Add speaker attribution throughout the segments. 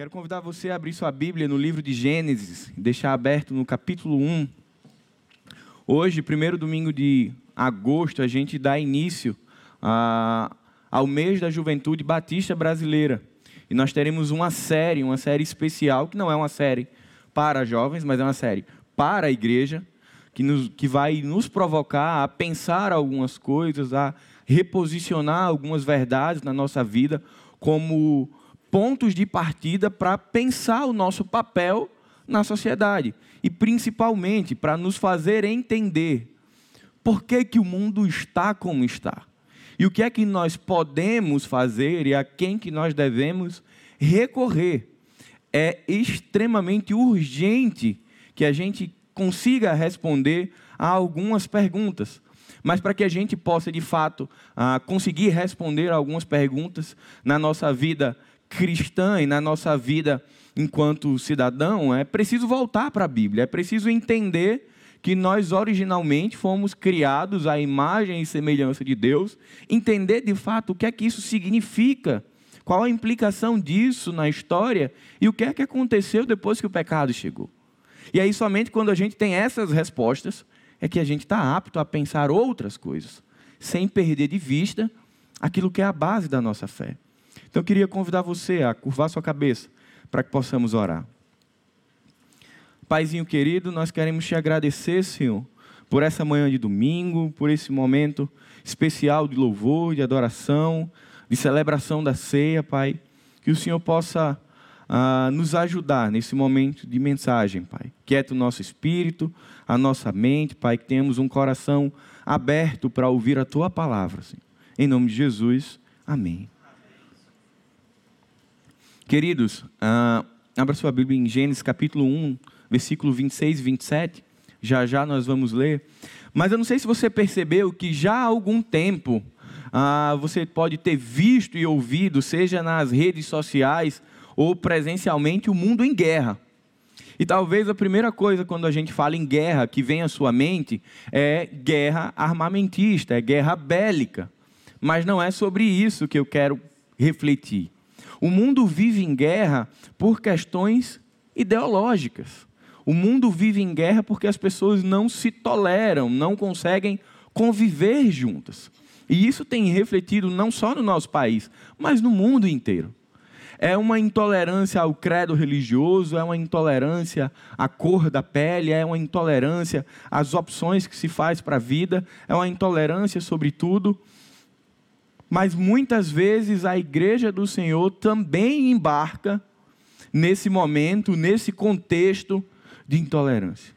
Speaker 1: Quero convidar você a abrir sua Bíblia no livro de Gênesis, deixar aberto no capítulo 1. Hoje, primeiro domingo de agosto, a gente dá início a, ao mês da juventude batista brasileira. E nós teremos uma série, uma série especial, que não é uma série para jovens, mas é uma série para a igreja, que, nos, que vai nos provocar a pensar algumas coisas, a reposicionar algumas verdades na nossa vida como pontos de partida para pensar o nosso papel na sociedade e principalmente para nos fazer entender por que, que o mundo está como está e o que é que nós podemos fazer e a quem que nós devemos recorrer. É extremamente urgente que a gente consiga responder a algumas perguntas. Mas para que a gente possa, de fato, ah, conseguir responder algumas perguntas na nossa vida cristã e na nossa vida enquanto cidadão, é preciso voltar para a Bíblia, é preciso entender que nós originalmente fomos criados à imagem e semelhança de Deus, entender de fato o que é que isso significa, qual a implicação disso na história e o que é que aconteceu depois que o pecado chegou. E aí, somente quando a gente tem essas respostas, é que a gente está apto a pensar outras coisas, sem perder de vista aquilo que é a base da nossa fé. Então eu queria convidar você a curvar sua cabeça para que possamos orar. Paizinho querido, nós queremos te agradecer, Senhor, por essa manhã de domingo, por esse momento especial de louvor, de adoração, de celebração da ceia, Pai. Que o Senhor possa uh, nos ajudar nesse momento de mensagem, Pai. Quieta o nosso espírito, a nossa mente, Pai, que tenhamos um coração aberto para ouvir a Tua palavra, Senhor. Em nome de Jesus, amém. Queridos, uh, abra sua Bíblia em Gênesis capítulo 1, versículo 26 e 27. Já já nós vamos ler. Mas eu não sei se você percebeu que já há algum tempo uh, você pode ter visto e ouvido, seja nas redes sociais ou presencialmente, o mundo em guerra. E talvez a primeira coisa quando a gente fala em guerra que vem à sua mente é guerra armamentista, é guerra bélica. Mas não é sobre isso que eu quero refletir. O mundo vive em guerra por questões ideológicas. O mundo vive em guerra porque as pessoas não se toleram, não conseguem conviver juntas. E isso tem refletido não só no nosso país, mas no mundo inteiro. É uma intolerância ao credo religioso, é uma intolerância à cor da pele, é uma intolerância às opções que se faz para a vida, é uma intolerância sobre tudo mas muitas vezes a igreja do Senhor também embarca nesse momento, nesse contexto de intolerância.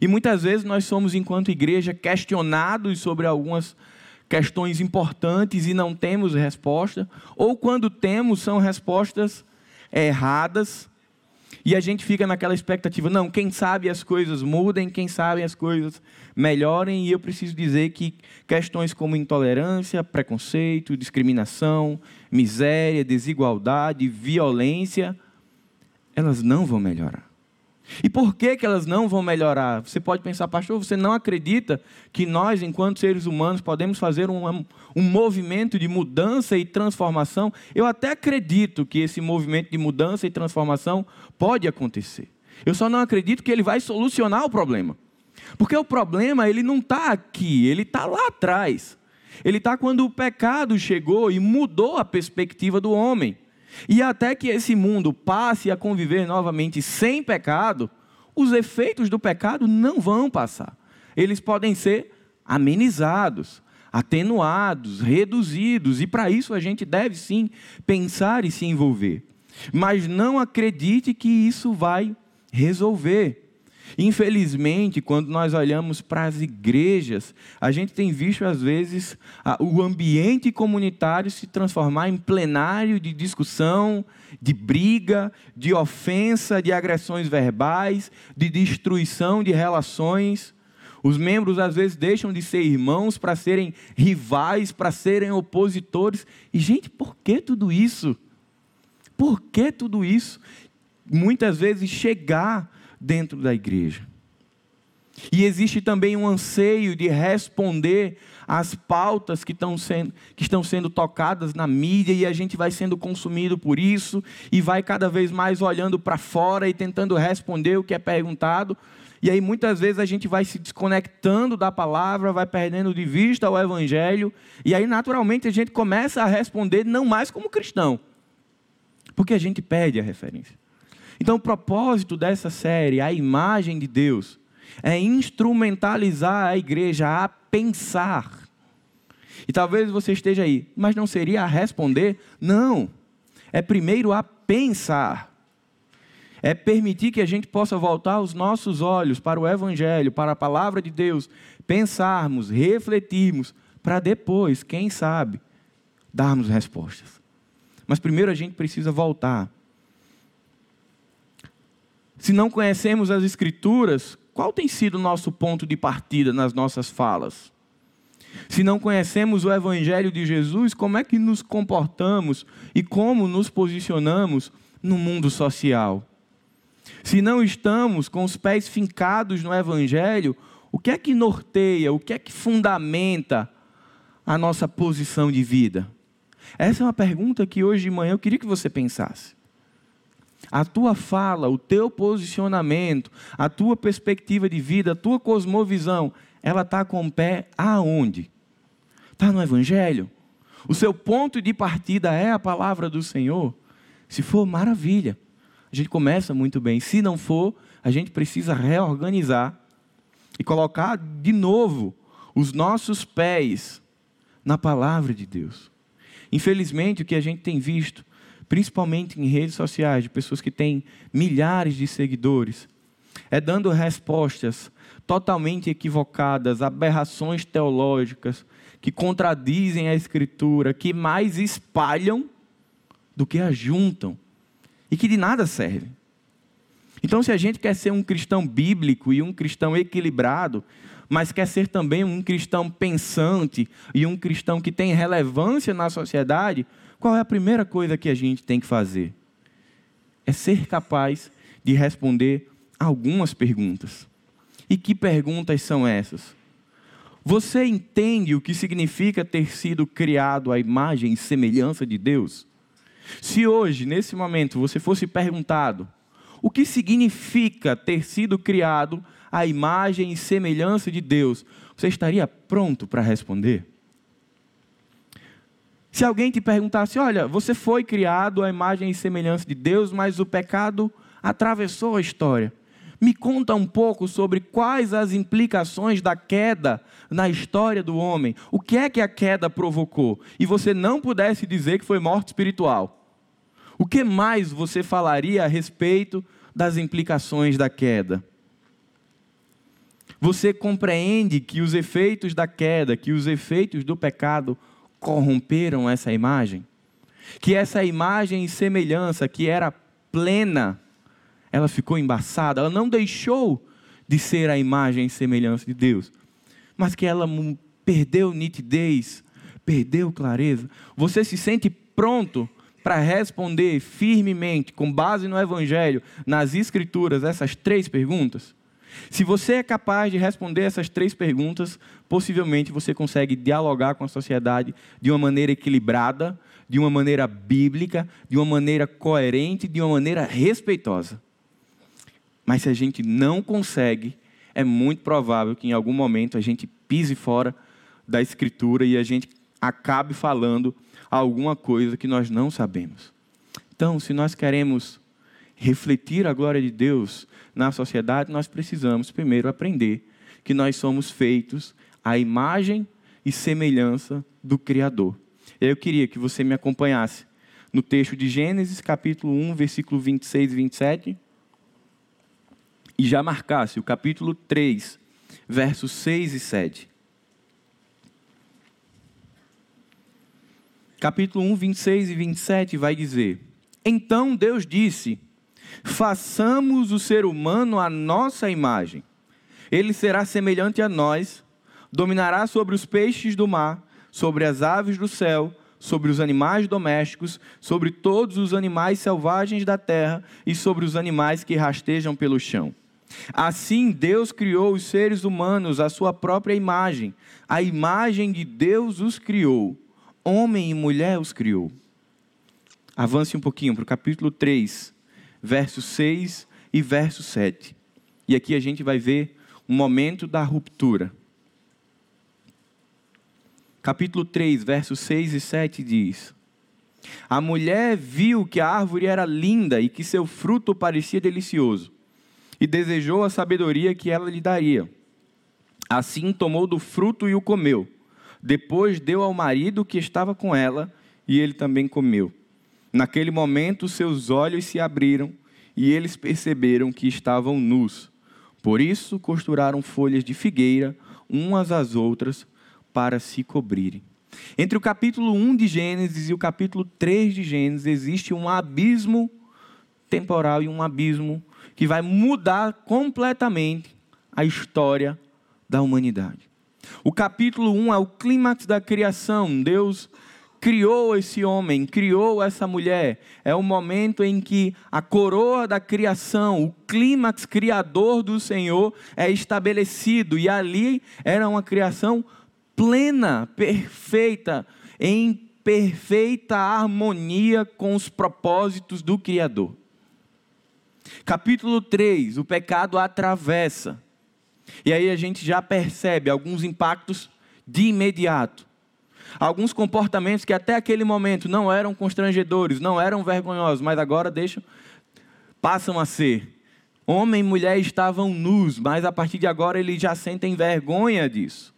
Speaker 1: E muitas vezes nós somos, enquanto igreja, questionados sobre algumas questões importantes e não temos resposta, ou quando temos, são respostas erradas, e a gente fica naquela expectativa, não, quem sabe as coisas mudem, quem sabe as coisas melhorem, e eu preciso dizer que questões como intolerância, preconceito, discriminação, miséria, desigualdade, violência, elas não vão melhorar. E por que, que elas não vão melhorar? Você pode pensar, pastor, você não acredita que nós, enquanto seres humanos, podemos fazer um, um movimento de mudança e transformação? Eu até acredito que esse movimento de mudança e transformação pode acontecer. Eu só não acredito que ele vai solucionar o problema. Porque o problema, ele não está aqui, ele está lá atrás. Ele está quando o pecado chegou e mudou a perspectiva do homem. E até que esse mundo passe a conviver novamente sem pecado, os efeitos do pecado não vão passar. Eles podem ser amenizados, atenuados, reduzidos, e para isso a gente deve sim pensar e se envolver. Mas não acredite que isso vai resolver. Infelizmente, quando nós olhamos para as igrejas, a gente tem visto, às vezes, o ambiente comunitário se transformar em plenário de discussão, de briga, de ofensa, de agressões verbais, de destruição de relações. Os membros, às vezes, deixam de ser irmãos para serem rivais, para serem opositores. E, gente, por que tudo isso? Por que tudo isso? Muitas vezes chegar dentro da igreja. E existe também um anseio de responder às pautas que estão, sendo, que estão sendo tocadas na mídia e a gente vai sendo consumido por isso e vai cada vez mais olhando para fora e tentando responder o que é perguntado. E aí muitas vezes a gente vai se desconectando da palavra, vai perdendo de vista o evangelho, e aí naturalmente a gente começa a responder não mais como cristão, porque a gente perde a referência. Então o propósito dessa série, a imagem de Deus, é instrumentalizar a igreja a pensar. E talvez você esteja aí, mas não seria a responder? Não. É primeiro a pensar. É permitir que a gente possa voltar os nossos olhos para o Evangelho, para a palavra de Deus, pensarmos, refletirmos, para depois, quem sabe, darmos respostas. Mas primeiro a gente precisa voltar. Se não conhecemos as Escrituras, qual tem sido o nosso ponto de partida nas nossas falas? Se não conhecemos o Evangelho de Jesus, como é que nos comportamos e como nos posicionamos no mundo social? Se não estamos com os pés fincados no Evangelho, o que é que norteia, o que é que fundamenta a nossa posição de vida? Essa é uma pergunta que hoje de manhã eu queria que você pensasse. A tua fala, o teu posicionamento, a tua perspectiva de vida, a tua cosmovisão, ela está com o pé aonde? Está no Evangelho? O seu ponto de partida é a palavra do Senhor? Se for, maravilha. A gente começa muito bem. Se não for, a gente precisa reorganizar e colocar de novo os nossos pés na palavra de Deus. Infelizmente, o que a gente tem visto principalmente em redes sociais, de pessoas que têm milhares de seguidores, é dando respostas totalmente equivocadas, aberrações teológicas, que contradizem a Escritura, que mais espalham do que ajuntam e que de nada servem. Então, se a gente quer ser um cristão bíblico e um cristão equilibrado, mas quer ser também um cristão pensante e um cristão que tem relevância na sociedade, qual é a primeira coisa que a gente tem que fazer? É ser capaz de responder algumas perguntas. E que perguntas são essas? Você entende o que significa ter sido criado à imagem e semelhança de Deus? Se hoje, nesse momento, você fosse perguntado o que significa ter sido criado à imagem e semelhança de Deus, você estaria pronto para responder? Se alguém te perguntasse, olha, você foi criado à imagem e semelhança de Deus, mas o pecado atravessou a história. Me conta um pouco sobre quais as implicações da queda na história do homem. O que é que a queda provocou? E você não pudesse dizer que foi morte espiritual. O que mais você falaria a respeito das implicações da queda? Você compreende que os efeitos da queda, que os efeitos do pecado corromperam essa imagem? Que essa imagem e semelhança que era plena, ela ficou embaçada, ela não deixou de ser a imagem e semelhança de Deus, mas que ela perdeu nitidez, perdeu clareza. Você se sente pronto para responder firmemente, com base no Evangelho, nas Escrituras, essas três perguntas? Se você é capaz de responder essas três perguntas, possivelmente você consegue dialogar com a sociedade de uma maneira equilibrada, de uma maneira bíblica, de uma maneira coerente, de uma maneira respeitosa. Mas se a gente não consegue, é muito provável que em algum momento a gente pise fora da escritura e a gente acabe falando alguma coisa que nós não sabemos. Então, se nós queremos refletir a glória de Deus na sociedade, nós precisamos primeiro aprender que nós somos feitos à imagem e semelhança do Criador. Eu queria que você me acompanhasse no texto de Gênesis, capítulo 1, versículo 26 e 27, e já marcasse o capítulo 3, versos 6 e 7. Capítulo 1, 26 e 27 vai dizer: Então Deus disse: Façamos o ser humano à nossa imagem. Ele será semelhante a nós, dominará sobre os peixes do mar, sobre as aves do céu, sobre os animais domésticos, sobre todos os animais selvagens da terra e sobre os animais que rastejam pelo chão. Assim, Deus criou os seres humanos à sua própria imagem. A imagem de Deus os criou. Homem e mulher os criou. Avance um pouquinho para o capítulo 3, verso 6 e verso 7. E aqui a gente vai ver o momento da ruptura. Capítulo 3, versos 6 e 7 diz: A mulher viu que a árvore era linda e que seu fruto parecia delicioso e desejou a sabedoria que ela lhe daria. Assim tomou do fruto e o comeu. Depois deu ao marido que estava com ela, e ele também comeu. Naquele momento, seus olhos se abriram e eles perceberam que estavam nus. Por isso, costuraram folhas de figueira umas às outras para se cobrirem. Entre o capítulo 1 de Gênesis e o capítulo 3 de Gênesis existe um abismo temporal e um abismo que vai mudar completamente a história da humanidade. O capítulo 1 é o clímax da criação. Deus criou esse homem, criou essa mulher. É o momento em que a coroa da criação, o clímax criador do Senhor é estabelecido. E ali era uma criação plena, perfeita, em perfeita harmonia com os propósitos do Criador. Capítulo 3, o pecado atravessa. E aí a gente já percebe alguns impactos de imediato. Alguns comportamentos que até aquele momento não eram constrangedores, não eram vergonhosos, mas agora deixam, passam a ser. Homem e mulher estavam nus, mas a partir de agora eles já sentem vergonha disso.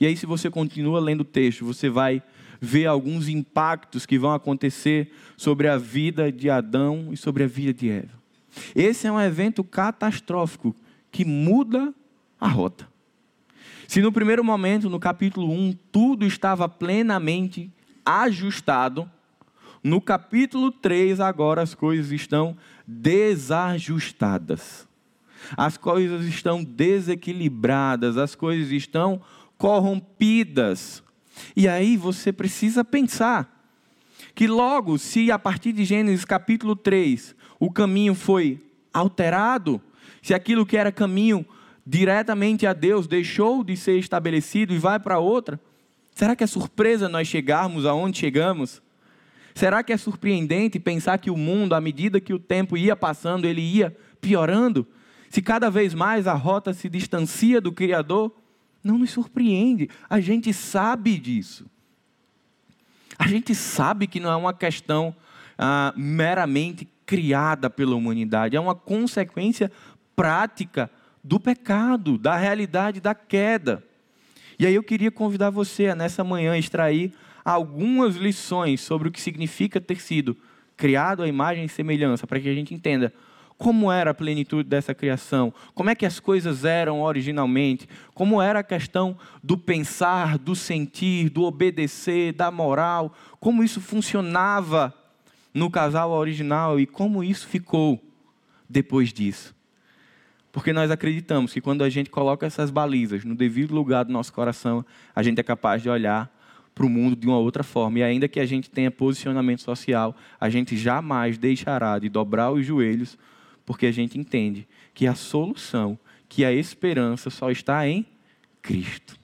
Speaker 1: E aí, se você continua lendo o texto, você vai ver alguns impactos que vão acontecer sobre a vida de Adão e sobre a vida de Eva. Esse é um evento catastrófico que muda a rota. Se no primeiro momento, no capítulo 1, tudo estava plenamente ajustado, no capítulo 3, agora as coisas estão desajustadas. As coisas estão desequilibradas, as coisas estão corrompidas. E aí você precisa pensar que logo, se a partir de Gênesis capítulo 3, o caminho foi alterado, se aquilo que era caminho diretamente a Deus deixou de ser estabelecido e vai para outra, será que é surpresa nós chegarmos aonde chegamos? Será que é surpreendente pensar que o mundo, à medida que o tempo ia passando, ele ia piorando? Se cada vez mais a rota se distancia do Criador, não nos surpreende, a gente sabe disso. A gente sabe que não é uma questão ah, meramente criada pela humanidade, é uma consequência prática do pecado, da realidade da queda. E aí eu queria convidar você a nessa manhã extrair algumas lições sobre o que significa ter sido criado à imagem e semelhança, para que a gente entenda como era a plenitude dessa criação, como é que as coisas eram originalmente, como era a questão do pensar, do sentir, do obedecer, da moral, como isso funcionava no casal original e como isso ficou depois disso. Porque nós acreditamos que quando a gente coloca essas balizas no devido lugar do nosso coração, a gente é capaz de olhar para o mundo de uma outra forma. E ainda que a gente tenha posicionamento social, a gente jamais deixará de dobrar os joelhos, porque a gente entende que a solução, que a esperança só está em Cristo.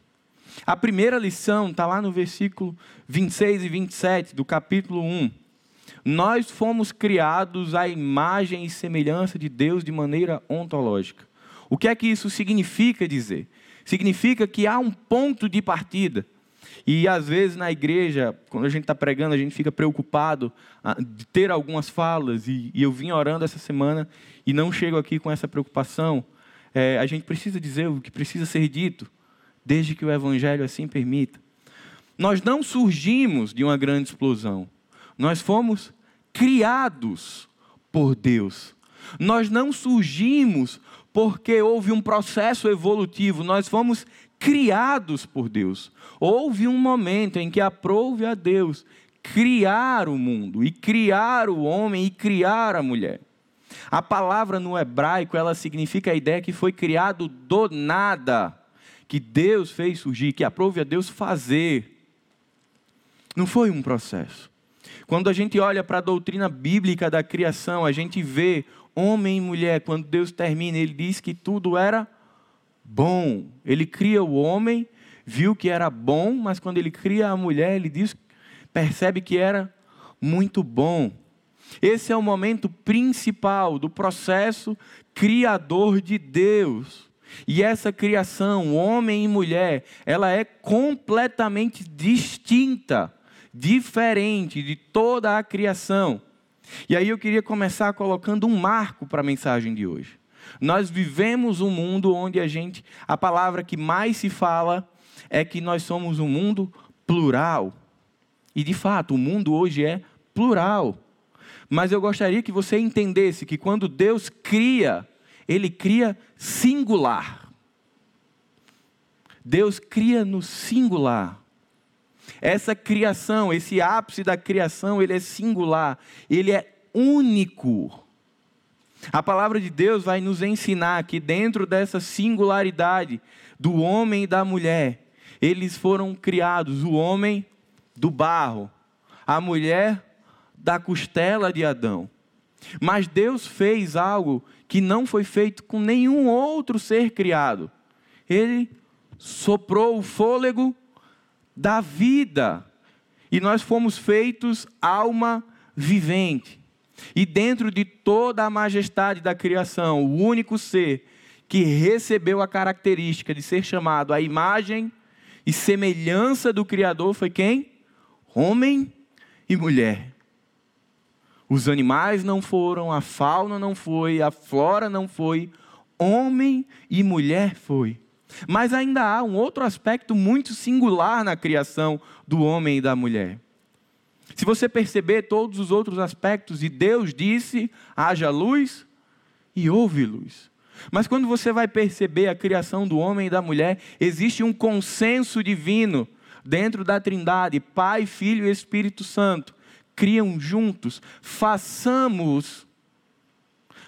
Speaker 1: A primeira lição está lá no versículo 26 e 27 do capítulo 1. Nós fomos criados à imagem e semelhança de Deus de maneira ontológica. O que é que isso significa dizer? Significa que há um ponto de partida. E às vezes na igreja, quando a gente está pregando, a gente fica preocupado ah, de ter algumas falas. E, eu vim orando essa semana e não chego aqui com essa preocupação. É, a gente precisa dizer o que precisa ser dito, desde que o Evangelho assim permita. Nós não surgimos de uma grande explosão. Nós fomos criados por Deus. Nós não surgimos porque houve um processo evolutivo, nós fomos criados por Deus. Houve um momento em que aprove a Deus criar o mundo, e criar o homem, e criar a mulher. A palavra no hebraico, ela significa a ideia que foi criado do nada, que Deus fez surgir, que aprove a Deus fazer. Não foi um processo. Quando a gente olha para a doutrina bíblica da criação, a gente vê homem e mulher, quando Deus termina, ele diz que tudo era bom. Ele cria o homem, viu que era bom, mas quando ele cria a mulher, ele diz, percebe que era muito bom. Esse é o momento principal do processo criador de Deus. E essa criação, homem e mulher, ela é completamente distinta, diferente de toda a criação. E aí eu queria começar colocando um marco para a mensagem de hoje. Nós vivemos um mundo onde a gente, a palavra que mais se fala é que nós somos um mundo plural. E de fato, o mundo hoje é plural. Mas eu gostaria que você entendesse que quando Deus cria, Ele cria singular. Deus cria no singular. Essa criação, esse ápice da criação, ele é singular, ele é único. A palavra de Deus vai nos ensinar que dentro dessa singularidade do homem e da mulher, eles foram criados, o homem do barro, a mulher da costela de Adão. Mas Deus fez algo que não foi feito com nenhum outro ser criado. Ele soprou o fôlego da vida. E nós fomos feitos alma vivente. E dentro de toda a majestade da criação, o único ser que recebeu a característica de ser chamado a imagem e semelhança do Criador foi quem? Homem e mulher. Os animais não foram, a fauna não foi, a flora não foi, homem e mulher foi. Mas ainda há um outro aspecto muito singular na criação do homem e da mulher. Se você perceber todos os outros aspectos, e Deus disse: haja luz e houve luz. Mas quando você vai perceber a criação do homem e da mulher, existe um consenso divino dentro da Trindade, Pai, Filho e Espírito Santo, criam juntos. Façamos,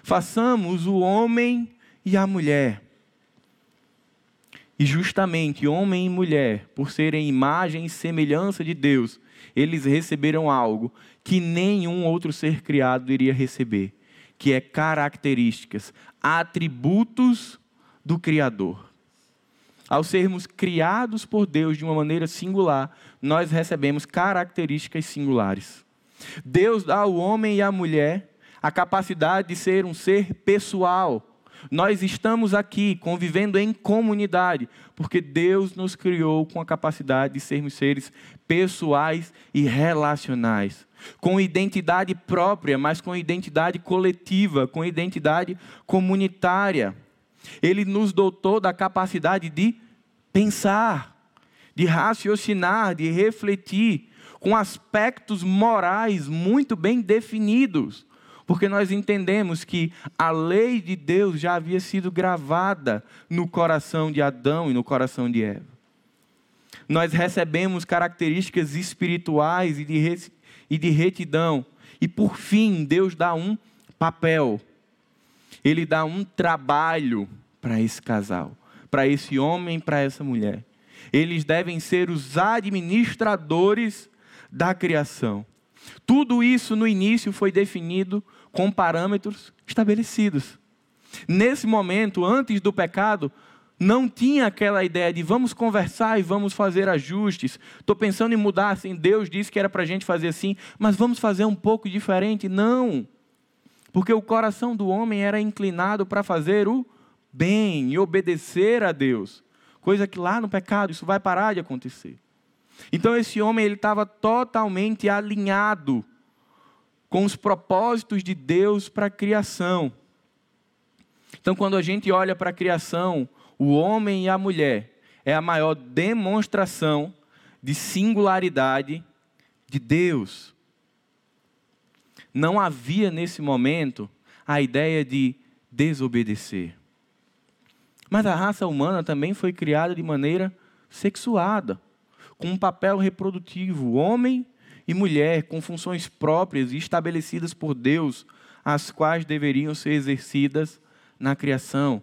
Speaker 1: façamos o homem e a mulher. E justamente homem e mulher, por serem imagem e semelhança de Deus, eles receberam algo que nenhum outro ser criado iria receber, que é características, atributos do Criador. Ao sermos criados por Deus de uma maneira singular, nós recebemos características singulares. Deus dá ao homem e à mulher a capacidade de ser um ser pessoal. Nós estamos aqui convivendo em comunidade, porque Deus nos criou com a capacidade de sermos seres pessoais e relacionais, com identidade própria, mas com identidade coletiva, com identidade comunitária. Ele nos dotou da capacidade de pensar, de raciocinar, de refletir com aspectos morais muito bem definidos, porque nós entendemos que a lei de Deus já havia sido gravada no coração de Adão e no coração de Eva. Nós recebemos características espirituais e de, e de retidão. E por fim, Deus dá um papel. Ele dá um trabalho para esse casal, para esse homem, para essa mulher. Eles devem ser os administradores da criação. Tudo isso no início foi definido com parâmetros estabelecidos. Nesse momento, antes do pecado, não tinha aquela ideia de vamos conversar e vamos fazer ajustes. Estou pensando em mudar assim. Deus disse que era para a gente fazer assim, mas vamos fazer um pouco diferente. Não. Porque o coração do homem era inclinado para fazer o bem e obedecer a Deus. Coisa que lá no pecado isso vai parar de acontecer. Então esse homem ele estava totalmente alinhado com os propósitos de Deus para a criação. Então quando a gente olha para a criação, o homem e a mulher é a maior demonstração de singularidade de Deus. Não havia nesse momento a ideia de desobedecer. Mas a raça humana também foi criada de maneira sexuada com um papel reprodutivo, homem e mulher, com funções próprias e estabelecidas por Deus, as quais deveriam ser exercidas na criação.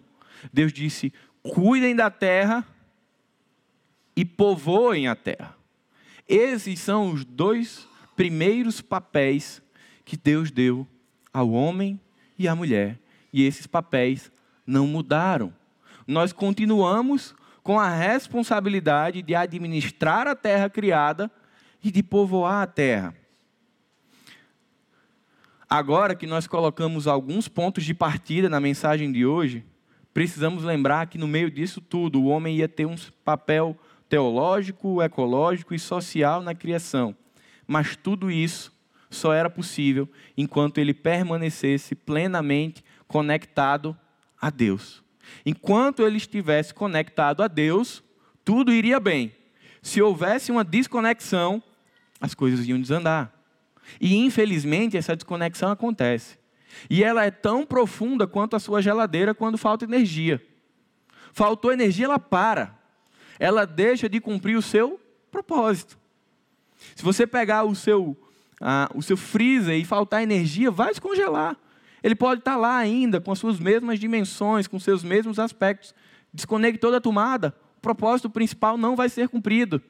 Speaker 1: Deus disse: cuidem da terra e povoem a terra. Esses são os dois primeiros papéis que Deus deu ao homem e à mulher. E esses papéis não mudaram. Nós continuamos com a responsabilidade de administrar a terra criada e de povoar a terra. Agora que nós colocamos alguns pontos de partida na mensagem de hoje, precisamos lembrar que no meio disso tudo, o homem ia ter um papel teológico, ecológico e social na criação. Mas tudo isso só era possível enquanto ele permanecesse plenamente conectado a Deus. Enquanto ele estivesse conectado a Deus, tudo iria bem. Se houvesse uma desconexão, as coisas iam desandar. E infelizmente essa desconexão acontece. E ela é tão profunda quanto a sua geladeira quando falta energia. Faltou energia, ela para. Ela deixa de cumprir o seu propósito. Se você pegar o seu, ah, o seu freezer e faltar energia, vai descongelar. Ele pode estar lá ainda, com as suas mesmas dimensões, com seus mesmos aspectos. Desconectou da tomada, o propósito principal não vai ser cumprido.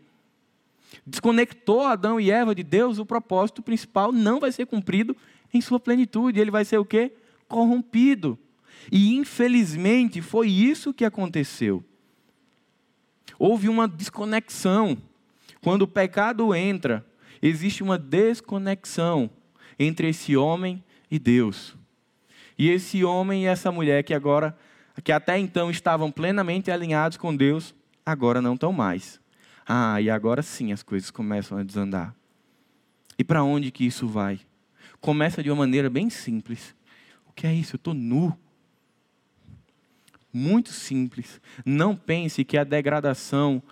Speaker 1: Desconectou Adão e Eva de Deus, o propósito principal não vai ser cumprido em sua plenitude. Ele vai ser o quê? Corrompido. E infelizmente foi isso que aconteceu. Houve uma desconexão. Quando o pecado entra, existe uma desconexão entre esse homem e Deus. E esse homem e essa mulher que agora, que até então estavam plenamente alinhados com Deus, agora não estão mais. Ah, e agora sim as coisas começam a desandar. E para onde que isso vai? Começa de uma maneira bem simples. O que é isso? Eu estou nu. Muito simples. Não pense que a degradação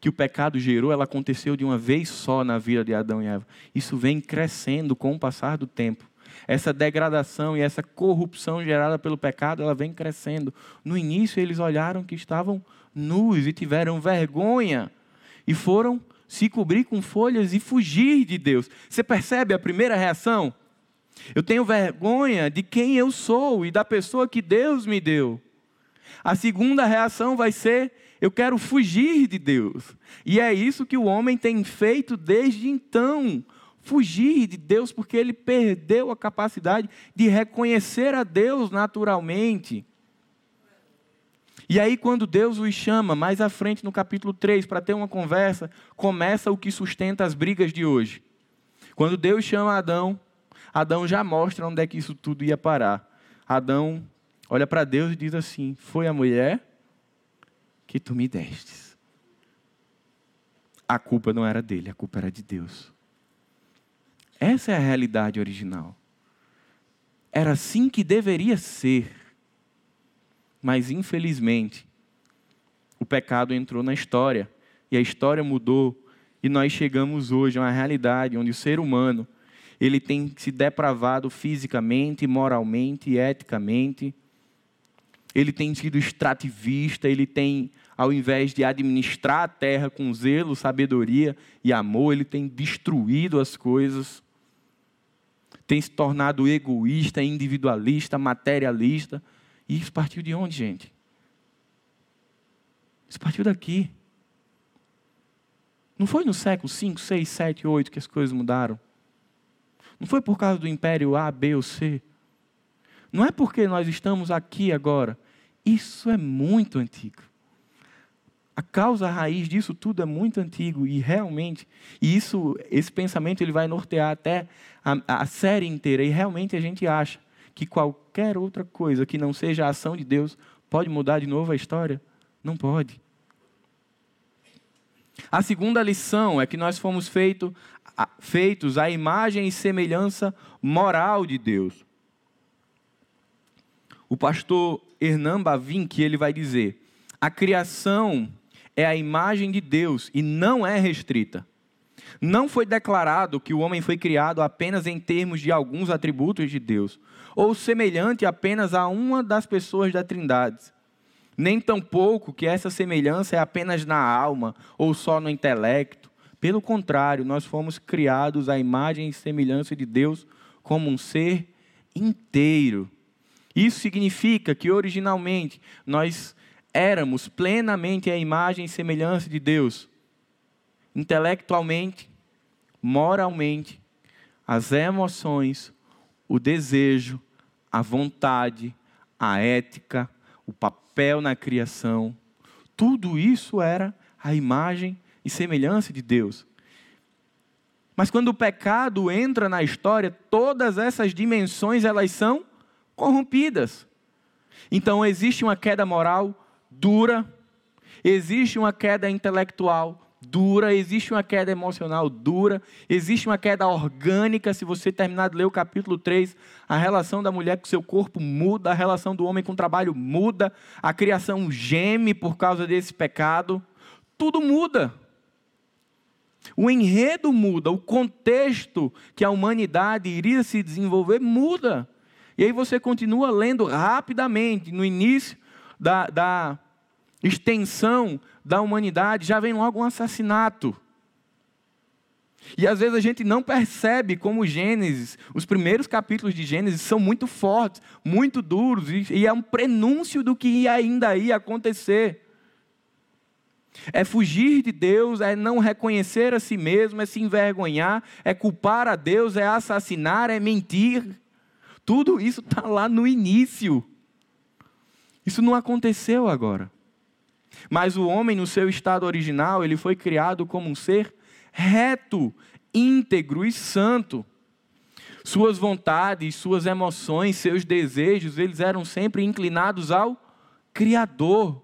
Speaker 1: que o pecado gerou, ela aconteceu de uma vez só na vida de Adão e Eva. Isso vem crescendo com o passar do tempo essa degradação e essa corrupção gerada pelo pecado, ela vem crescendo. No início, eles olharam que estavam nus e tiveram vergonha e foram se cobrir com folhas e fugir de Deus. Você percebe a primeira reação? Eu tenho vergonha de quem eu sou e da pessoa que Deus me deu. A segunda reação vai ser: eu quero fugir de Deus. E é isso que o homem tem feito desde então fugir de Deus porque ele perdeu a capacidade de reconhecer a Deus naturalmente. E aí, quando Deus os chama, mais à frente no capítulo 3, para ter uma conversa, começa o que sustenta as brigas de hoje. Quando Deus chama Adão, Adão já mostra onde é que isso tudo ia parar. Adão olha para Deus e diz assim: Foi a mulher que tu me destes. A culpa não era dele, a culpa era de Deus. Essa é a realidade original. Era assim que deveria ser. Mas, infelizmente, o pecado entrou na história. E a história mudou. E nós chegamos hoje a uma realidade onde o ser humano ele tem se depravado fisicamente, moralmente, eticamente. Ele tem sido extrativista, ele tem, ao invés de administrar a terra com zelo, sabedoria e amor, ele tem destruído as coisas tem se tornado egoísta, individualista, materialista. E isso partiu de onde, gente? Isso partiu daqui. Não foi no século 5, 6, 7, 8 que as coisas mudaram. Não foi por causa do império A, B ou C. Não é porque nós estamos aqui agora. Isso é muito antigo. A causa a raiz disso tudo é muito antigo e realmente, e isso, esse pensamento ele vai nortear até a, a série inteira. E realmente a gente acha que qualquer outra coisa que não seja a ação de Deus pode mudar de novo a história? Não pode. A segunda lição é que nós fomos feito, feitos à imagem e semelhança moral de Deus. O pastor Hernan Bavin, que ele vai dizer: a criação é a imagem de Deus e não é restrita. Não foi declarado que o homem foi criado apenas em termos de alguns atributos de Deus, ou semelhante apenas a uma das pessoas da Trindade. Nem tampouco que essa semelhança é apenas na alma ou só no intelecto. Pelo contrário, nós fomos criados à imagem e semelhança de Deus como um ser inteiro. Isso significa que originalmente nós éramos plenamente a imagem e semelhança de Deus, intelectualmente, moralmente, as emoções, o desejo, a vontade, a ética, o papel na criação, tudo isso era a imagem e semelhança de Deus. Mas quando o pecado entra na história, todas essas dimensões elas são corrompidas. Então existe uma queda moral dura, existe uma queda intelectual dura, existe uma queda emocional dura, existe uma queda orgânica. Se você terminar de ler o capítulo 3, a relação da mulher com seu corpo muda, a relação do homem com o trabalho muda, a criação geme por causa desse pecado. Tudo muda. O enredo muda, o contexto que a humanidade iria se desenvolver muda. E aí você continua lendo rapidamente, no início da, da extensão da humanidade, já vem logo um assassinato. E às vezes a gente não percebe como Gênesis, os primeiros capítulos de Gênesis são muito fortes, muito duros, e é um prenúncio do que ainda ia acontecer. É fugir de Deus, é não reconhecer a si mesmo, é se envergonhar, é culpar a Deus, é assassinar, é mentir. Tudo isso está lá no início. Isso não aconteceu agora. Mas o homem, no seu estado original, ele foi criado como um ser reto, íntegro e santo. Suas vontades, suas emoções, seus desejos, eles eram sempre inclinados ao Criador.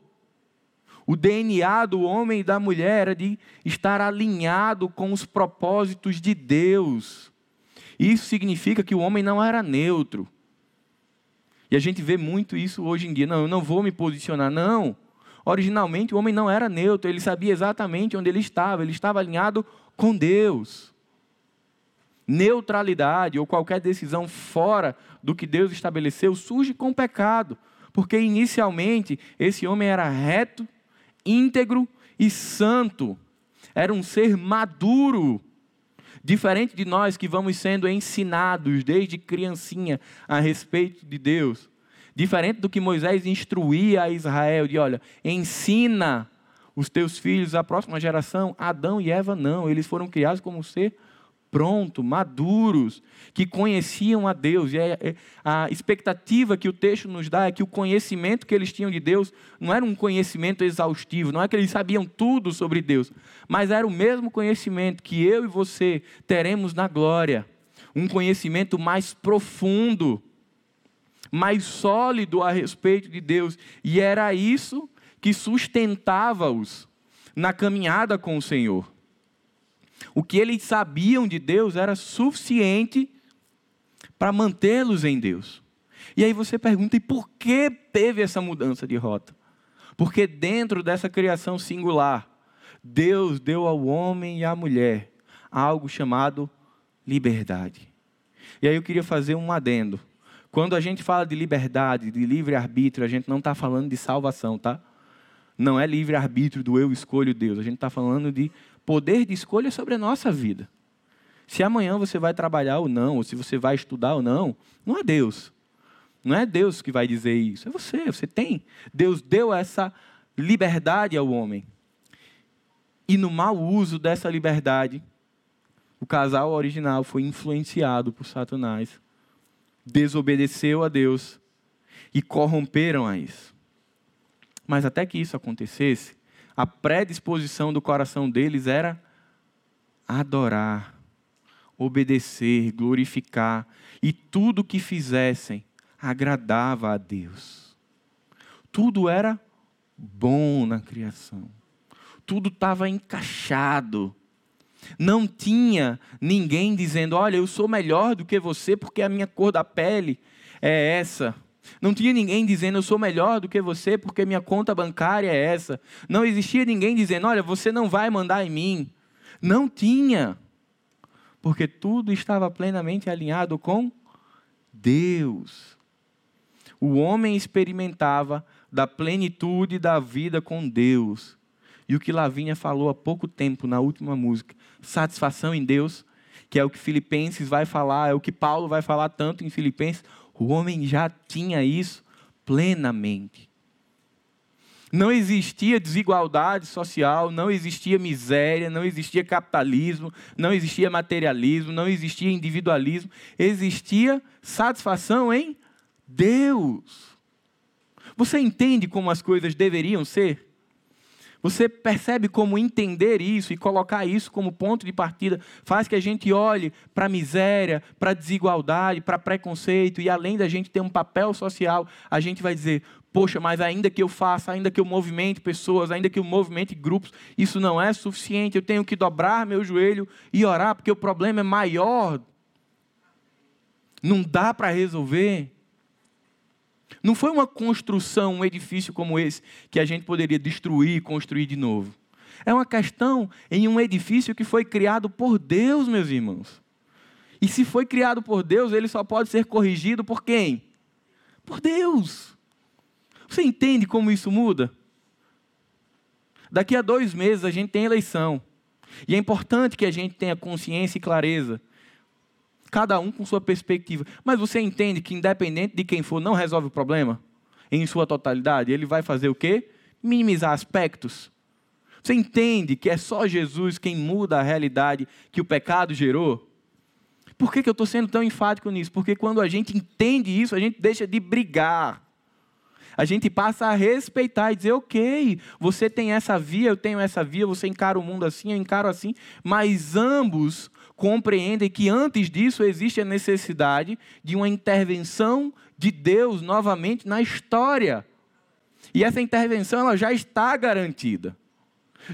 Speaker 1: O DNA do homem e da mulher era de estar alinhado com os propósitos de Deus. Isso significa que o homem não era neutro. E a gente vê muito isso hoje em dia. Não, eu não vou me posicionar. Não. Originalmente o homem não era neutro, ele sabia exatamente onde ele estava, ele estava alinhado com Deus. Neutralidade ou qualquer decisão fora do que Deus estabeleceu surge com pecado, porque inicialmente esse homem era reto, íntegro e santo, era um ser maduro, diferente de nós que vamos sendo ensinados desde criancinha a respeito de Deus. Diferente do que Moisés instruía a Israel, de olha, ensina os teus filhos, a próxima geração, Adão e Eva não, eles foram criados como ser pronto, maduros, que conheciam a Deus. E é, é, a expectativa que o texto nos dá é que o conhecimento que eles tinham de Deus não era um conhecimento exaustivo, não é que eles sabiam tudo sobre Deus, mas era o mesmo conhecimento que eu e você teremos na glória. Um conhecimento mais profundo mais sólido a respeito de Deus. E era isso que sustentava-os na caminhada com o Senhor. O que eles sabiam de Deus era suficiente para mantê-los em Deus. E aí você pergunta: e por que teve essa mudança de rota? Porque dentro dessa criação singular, Deus deu ao homem e à mulher algo chamado liberdade. E aí eu queria fazer um adendo. Quando a gente fala de liberdade, de livre-arbítrio, a gente não está falando de salvação, tá? Não é livre-arbítrio do eu escolho Deus. A gente está falando de poder de escolha sobre a nossa vida. Se amanhã você vai trabalhar ou não, ou se você vai estudar ou não, não é Deus. Não é Deus que vai dizer isso, é você, você tem. Deus deu essa liberdade ao homem. E no mau uso dessa liberdade, o casal original foi influenciado por Satanás desobedeceu a Deus e corromperam a isso. Mas até que isso acontecesse, a predisposição do coração deles era adorar, obedecer, glorificar, e tudo que fizessem agradava a Deus. Tudo era bom na criação. Tudo estava encaixado não tinha ninguém dizendo: Olha, eu sou melhor do que você porque a minha cor da pele é essa. Não tinha ninguém dizendo: Eu sou melhor do que você porque minha conta bancária é essa. Não existia ninguém dizendo: Olha, você não vai mandar em mim. Não tinha. Porque tudo estava plenamente alinhado com Deus. O homem experimentava da plenitude da vida com Deus. E o que Lavínia falou há pouco tempo na última música, satisfação em Deus, que é o que Filipenses vai falar, é o que Paulo vai falar tanto em Filipenses, o homem já tinha isso plenamente. Não existia desigualdade social, não existia miséria, não existia capitalismo, não existia materialismo, não existia individualismo, existia satisfação em Deus. Você entende como as coisas deveriam ser? Você percebe como entender isso e colocar isso como ponto de partida faz que a gente olhe para a miséria, para a desigualdade, para preconceito e além da gente ter um papel social, a gente vai dizer: poxa, mas ainda que eu faça, ainda que eu movimente pessoas, ainda que eu movimente grupos, isso não é suficiente. Eu tenho que dobrar meu joelho e orar porque o problema é maior. Não dá para resolver. Não foi uma construção, um edifício como esse, que a gente poderia destruir e construir de novo. É uma questão em um edifício que foi criado por Deus, meus irmãos. E se foi criado por Deus, ele só pode ser corrigido por quem? Por Deus. Você entende como isso muda? Daqui a dois meses a gente tem eleição. E é importante que a gente tenha consciência e clareza cada um com sua perspectiva. Mas você entende que, independente de quem for, não resolve o problema? Em sua totalidade? Ele vai fazer o quê? Minimizar aspectos. Você entende que é só Jesus quem muda a realidade que o pecado gerou? Por que, que eu estou sendo tão enfático nisso? Porque quando a gente entende isso, a gente deixa de brigar. A gente passa a respeitar e dizer, ok, você tem essa via, eu tenho essa via, você encara o mundo assim, eu encaro assim, mas ambos compreendem que antes disso existe a necessidade de uma intervenção de Deus novamente na história. E essa intervenção ela já está garantida.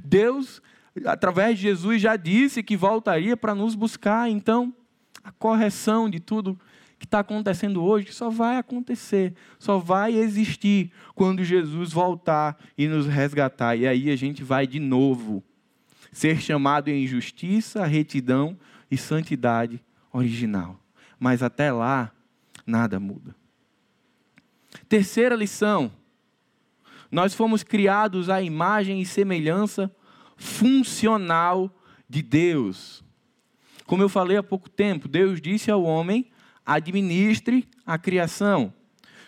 Speaker 1: Deus, através de Jesus, já disse que voltaria para nos buscar. Então, a correção de tudo que está acontecendo hoje só vai acontecer, só vai existir quando Jesus voltar e nos resgatar. E aí a gente vai de novo ser chamado em justiça, retidão e santidade original. Mas até lá, nada muda. Terceira lição: nós fomos criados à imagem e semelhança funcional de Deus. Como eu falei há pouco tempo, Deus disse ao homem: administre a criação,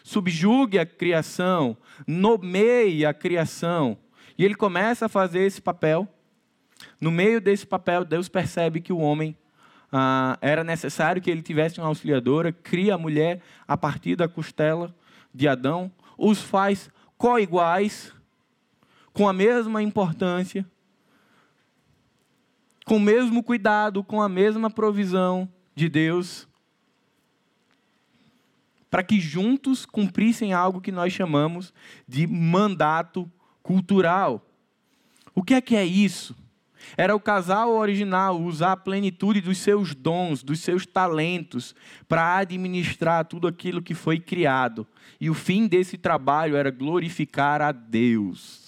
Speaker 1: subjugue a criação, nomeie a criação. E ele começa a fazer esse papel. No meio desse papel, Deus percebe que o homem ah, era necessário que ele tivesse uma auxiliadora, cria a mulher a partir da costela de Adão, os faz co-iguais, com a mesma importância, com o mesmo cuidado, com a mesma provisão de Deus, para que juntos cumprissem algo que nós chamamos de mandato cultural. O que é que é isso? Era o casal original usar a plenitude dos seus dons, dos seus talentos, para administrar tudo aquilo que foi criado. E o fim desse trabalho era glorificar a Deus.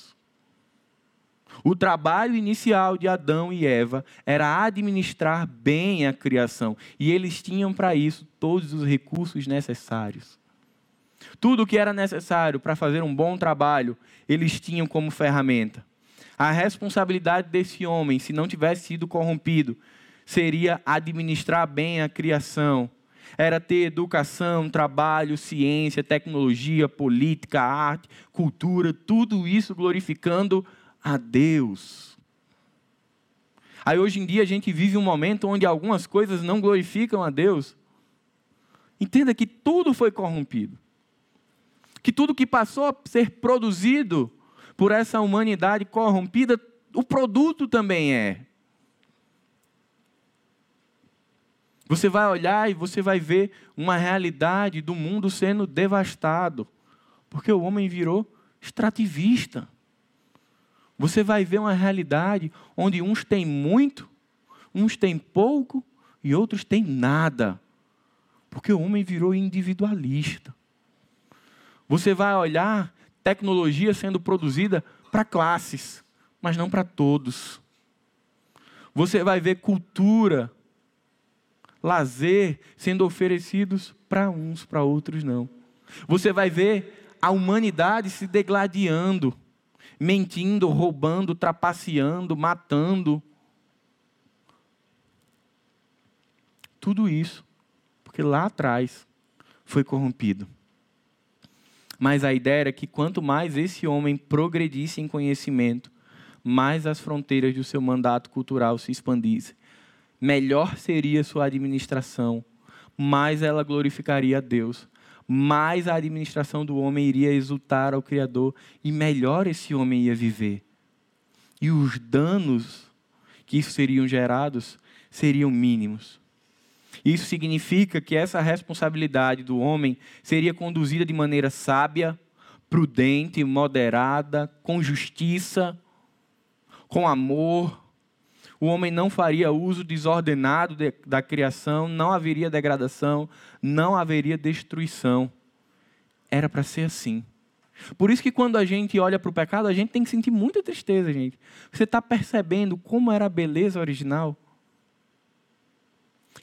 Speaker 1: O trabalho inicial de Adão e Eva era administrar bem a criação. E eles tinham para isso todos os recursos necessários. Tudo o que era necessário para fazer um bom trabalho, eles tinham como ferramenta. A responsabilidade desse homem, se não tivesse sido corrompido, seria administrar bem a criação. Era ter educação, trabalho, ciência, tecnologia, política, arte, cultura, tudo isso glorificando a Deus. Aí hoje em dia a gente vive um momento onde algumas coisas não glorificam a Deus. Entenda que tudo foi corrompido. Que tudo que passou a ser produzido por essa humanidade corrompida, o produto também é. Você vai olhar e você vai ver uma realidade do mundo sendo devastado, porque o homem virou extrativista. Você vai ver uma realidade onde uns têm muito, uns têm pouco e outros têm nada, porque o homem virou individualista. Você vai olhar tecnologia sendo produzida para classes, mas não para todos. Você vai ver cultura, lazer sendo oferecidos para uns, para outros não. Você vai ver a humanidade se degladiando, mentindo, roubando, trapaceando, matando. Tudo isso porque lá atrás foi corrompido. Mas a ideia era que quanto mais esse homem progredisse em conhecimento, mais as fronteiras do seu mandato cultural se expandissem. Melhor seria sua administração, mais ela glorificaria a Deus, mais a administração do homem iria exultar ao Criador e melhor esse homem ia viver. E os danos que isso seriam gerados seriam mínimos. Isso significa que essa responsabilidade do homem seria conduzida de maneira sábia, prudente, moderada, com justiça, com amor. O homem não faria uso desordenado de, da criação, não haveria degradação, não haveria destruição. Era para ser assim. Por isso que quando a gente olha para o pecado, a gente tem que sentir muita tristeza, gente. Você está percebendo como era a beleza original?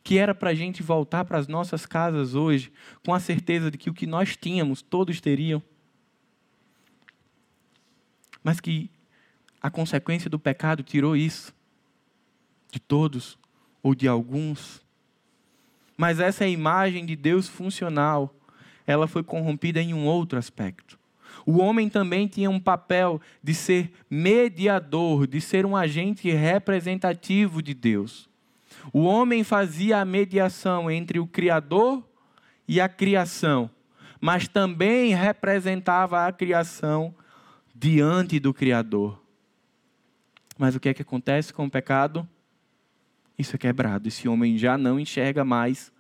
Speaker 1: Que era para a gente voltar para as nossas casas hoje com a certeza de que o que nós tínhamos, todos teriam. Mas que a consequência do pecado tirou isso de todos ou de alguns. Mas essa imagem de Deus funcional, ela foi corrompida em um outro aspecto. O homem também tinha um papel de ser mediador, de ser um agente representativo de Deus. O homem fazia a mediação entre o Criador e a criação, mas também representava a criação diante do Criador. Mas o que é que acontece com o pecado? Isso é quebrado. Esse homem já não enxerga mais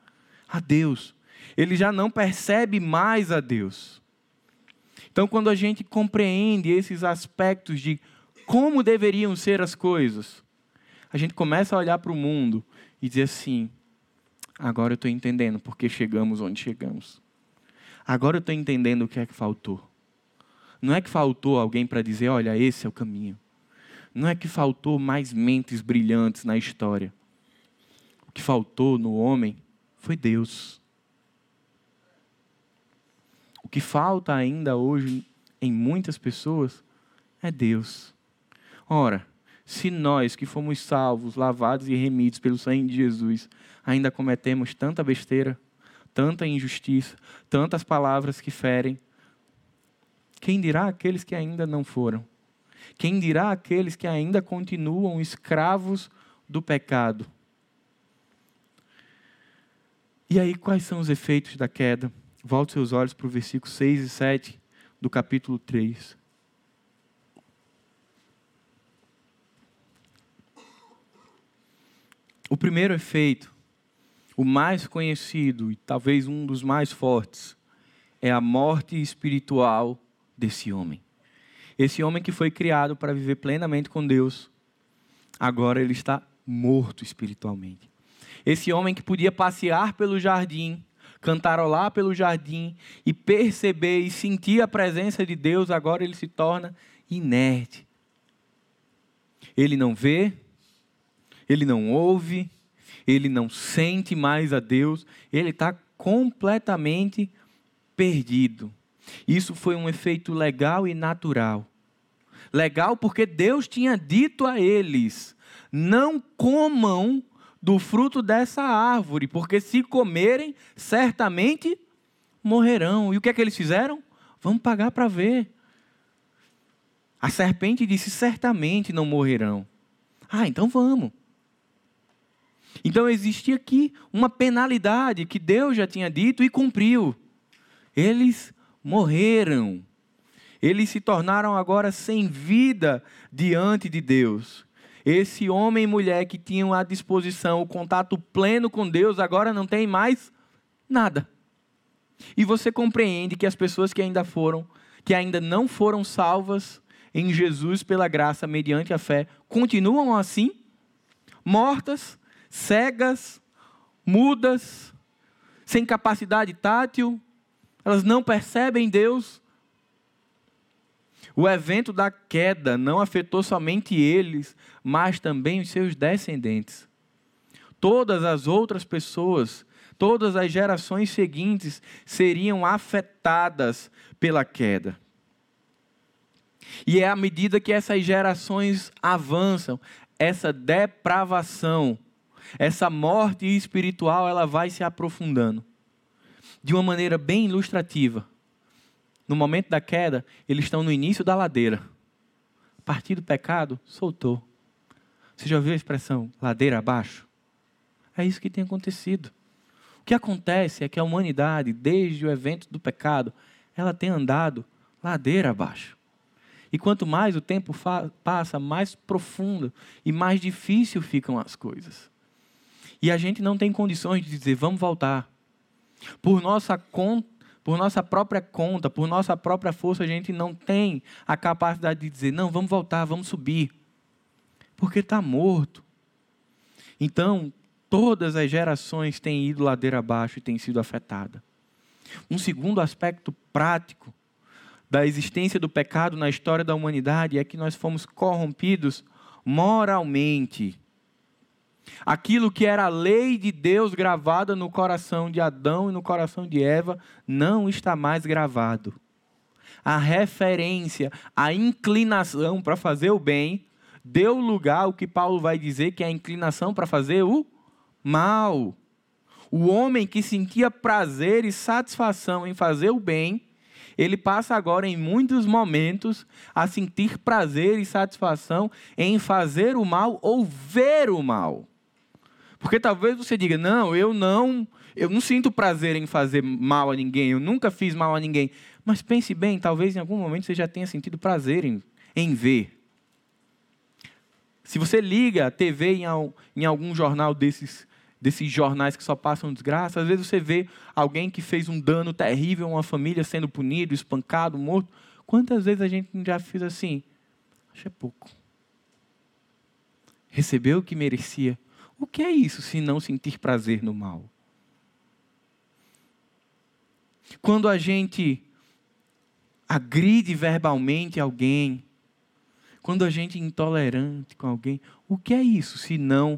Speaker 1: a Deus. Ele já não percebe mais a Deus. Então, quando a gente compreende esses aspectos de como deveriam ser as coisas, a gente começa a olhar para o mundo e dizer assim: agora eu estou entendendo porque chegamos onde chegamos. Agora eu estou entendendo o que é que faltou. Não é que faltou alguém para dizer: olha, esse é o caminho. Não é que faltou mais mentes brilhantes na história. O que faltou no homem foi Deus. O que falta ainda hoje em muitas pessoas é Deus. Ora, se nós que fomos salvos, lavados e remidos pelo sangue de Jesus, ainda cometemos tanta besteira, tanta injustiça, tantas palavras que ferem, quem dirá aqueles que ainda não foram? Quem dirá aqueles que ainda continuam escravos do pecado? E aí, quais são os efeitos da queda? Volte seus olhos para o versículo 6 e 7 do capítulo 3. O primeiro efeito, o mais conhecido e talvez um dos mais fortes, é a morte espiritual desse homem. Esse homem que foi criado para viver plenamente com Deus, agora ele está morto espiritualmente. Esse homem que podia passear pelo jardim, cantarolar pelo jardim e perceber e sentir a presença de Deus, agora ele se torna inerte. Ele não vê, ele não ouve, ele não sente mais a Deus, ele está completamente perdido. Isso foi um efeito legal e natural. Legal porque Deus tinha dito a eles: não comam do fruto dessa árvore, porque se comerem, certamente morrerão. E o que é que eles fizeram? Vamos pagar para ver. A serpente disse: certamente não morrerão. Ah, então vamos. Então existia aqui uma penalidade que Deus já tinha dito e cumpriu. Eles morreram. Eles se tornaram agora sem vida diante de Deus. Esse homem e mulher que tinham à disposição o contato pleno com Deus, agora não tem mais nada. E você compreende que as pessoas que ainda foram, que ainda não foram salvas em Jesus pela graça mediante a fé, continuam assim, mortas, cegas, mudas, sem capacidade tátil, elas não percebem Deus. O evento da queda não afetou somente eles, mas também os seus descendentes. Todas as outras pessoas, todas as gerações seguintes seriam afetadas pela queda. E é à medida que essas gerações avançam, essa depravação essa morte espiritual ela vai se aprofundando. De uma maneira bem ilustrativa. no momento da queda, eles estão no início da ladeira. A partir do pecado, soltou. Você já ouviu a expressão ladeira abaixo? É isso que tem acontecido. O que acontece é que a humanidade, desde o evento do pecado, ela tem andado ladeira abaixo. E quanto mais o tempo passa, mais profundo e mais difícil ficam as coisas. E a gente não tem condições de dizer, vamos voltar. Por nossa conta, por nossa própria conta, por nossa própria força, a gente não tem a capacidade de dizer, não, vamos voltar, vamos subir. Porque está morto. Então, todas as gerações têm ido ladeira abaixo e têm sido afetadas. Um segundo aspecto prático da existência do pecado na história da humanidade é que nós fomos corrompidos moralmente. Aquilo que era a lei de Deus gravada no coração de Adão e no coração de Eva não está mais gravado. A referência, a inclinação para fazer o bem, deu lugar ao que Paulo vai dizer que é a inclinação para fazer o mal. O homem que sentia prazer e satisfação em fazer o bem, ele passa agora em muitos momentos a sentir prazer e satisfação em fazer o mal ou ver o mal. Porque talvez você diga: "Não, eu não, eu não sinto prazer em fazer mal a ninguém, eu nunca fiz mal a ninguém". Mas pense bem, talvez em algum momento você já tenha sentido prazer em, em ver. Se você liga a TV em, em algum jornal desses, desses jornais que só passam desgraça, às vezes você vê alguém que fez um dano terrível a uma família sendo punido, espancado, morto. Quantas vezes a gente já fez assim? Acho é pouco. Recebeu o que merecia, o que é isso se não sentir prazer no mal? Quando a gente agride verbalmente alguém, quando a gente é intolerante com alguém, o que é isso se não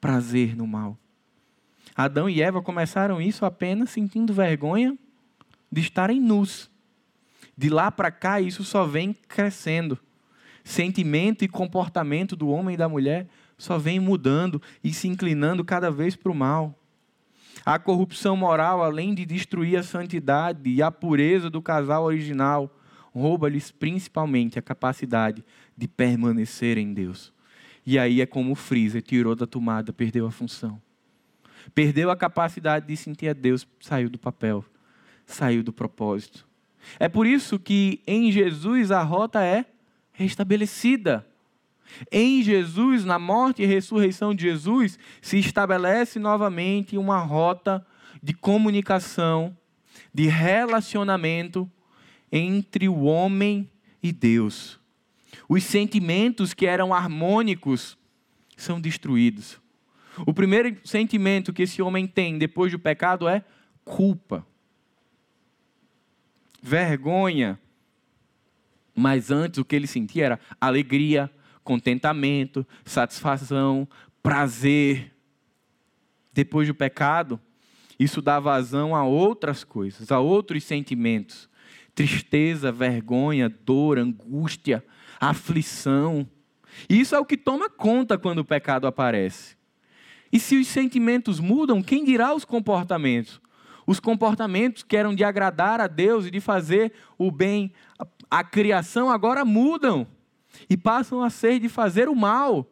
Speaker 1: prazer no mal? Adão e Eva começaram isso apenas sentindo vergonha de estarem nus. De lá para cá, isso só vem crescendo. Sentimento e comportamento do homem e da mulher só vem mudando e se inclinando cada vez para o mal. A corrupção moral, além de destruir a santidade e a pureza do casal original, rouba-lhes principalmente a capacidade de permanecer em Deus. E aí é como o freezer tirou da tomada, perdeu a função. Perdeu a capacidade de sentir a Deus, saiu do papel, saiu do propósito. É por isso que em Jesus a rota é restabelecida. Em Jesus, na morte e ressurreição de Jesus, se estabelece novamente uma rota de comunicação, de relacionamento entre o homem e Deus. Os sentimentos que eram harmônicos são destruídos. O primeiro sentimento que esse homem tem depois do pecado é culpa, vergonha. Mas antes o que ele sentia era alegria, contentamento, satisfação, prazer. Depois do pecado, isso dá vazão a outras coisas, a outros sentimentos: tristeza, vergonha, dor, angústia, aflição. Isso é o que toma conta quando o pecado aparece. E se os sentimentos mudam, quem dirá os comportamentos? Os comportamentos que eram de agradar a Deus e de fazer o bem, a criação agora mudam e passam a ser de fazer o mal.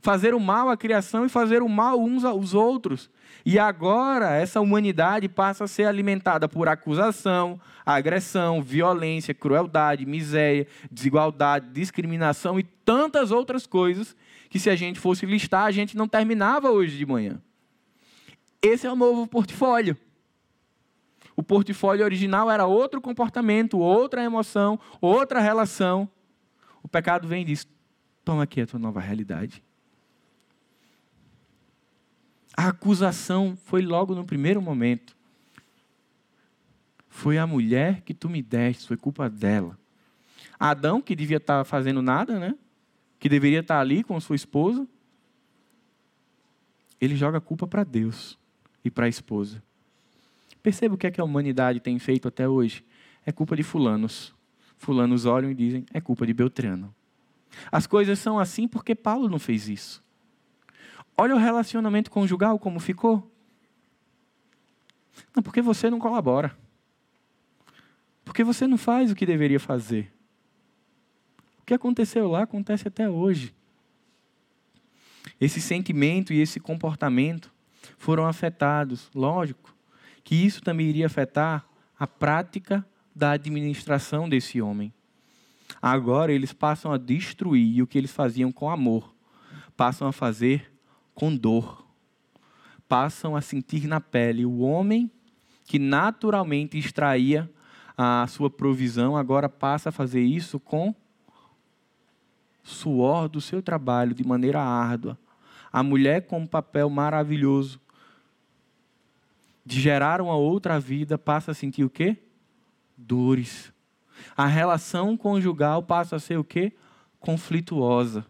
Speaker 1: Fazer o mal à criação e fazer o mal uns aos outros. E agora essa humanidade passa a ser alimentada por acusação, agressão, violência, crueldade, miséria, desigualdade, discriminação e tantas outras coisas que se a gente fosse listar, a gente não terminava hoje de manhã. Esse é o novo portfólio. O portfólio original era outro comportamento, outra emoção, outra relação. O pecado vem e diz: toma aqui a tua nova realidade. A acusação foi logo no primeiro momento. Foi a mulher que tu me deste, foi culpa dela. Adão, que devia estar fazendo nada, né? Que deveria estar ali com sua esposa. Ele joga a culpa para Deus e para a esposa. Perceba o que é que a humanidade tem feito até hoje. É culpa de fulanos. Fulanos olham e dizem: é culpa de Beltrano. As coisas são assim porque Paulo não fez isso. Olha o relacionamento conjugal como ficou. Não, porque você não colabora. Porque você não faz o que deveria fazer. O que aconteceu lá acontece até hoje. Esse sentimento e esse comportamento foram afetados, lógico, que isso também iria afetar a prática da administração desse homem. Agora eles passam a destruir o que eles faziam com amor, passam a fazer com dor, passam a sentir na pele o homem que naturalmente extraía a sua provisão, agora passa a fazer isso com suor do seu trabalho, de maneira árdua. A mulher com um papel maravilhoso de gerar uma outra vida passa a sentir o quê? Dores. A relação conjugal passa a ser o quê? Conflituosa.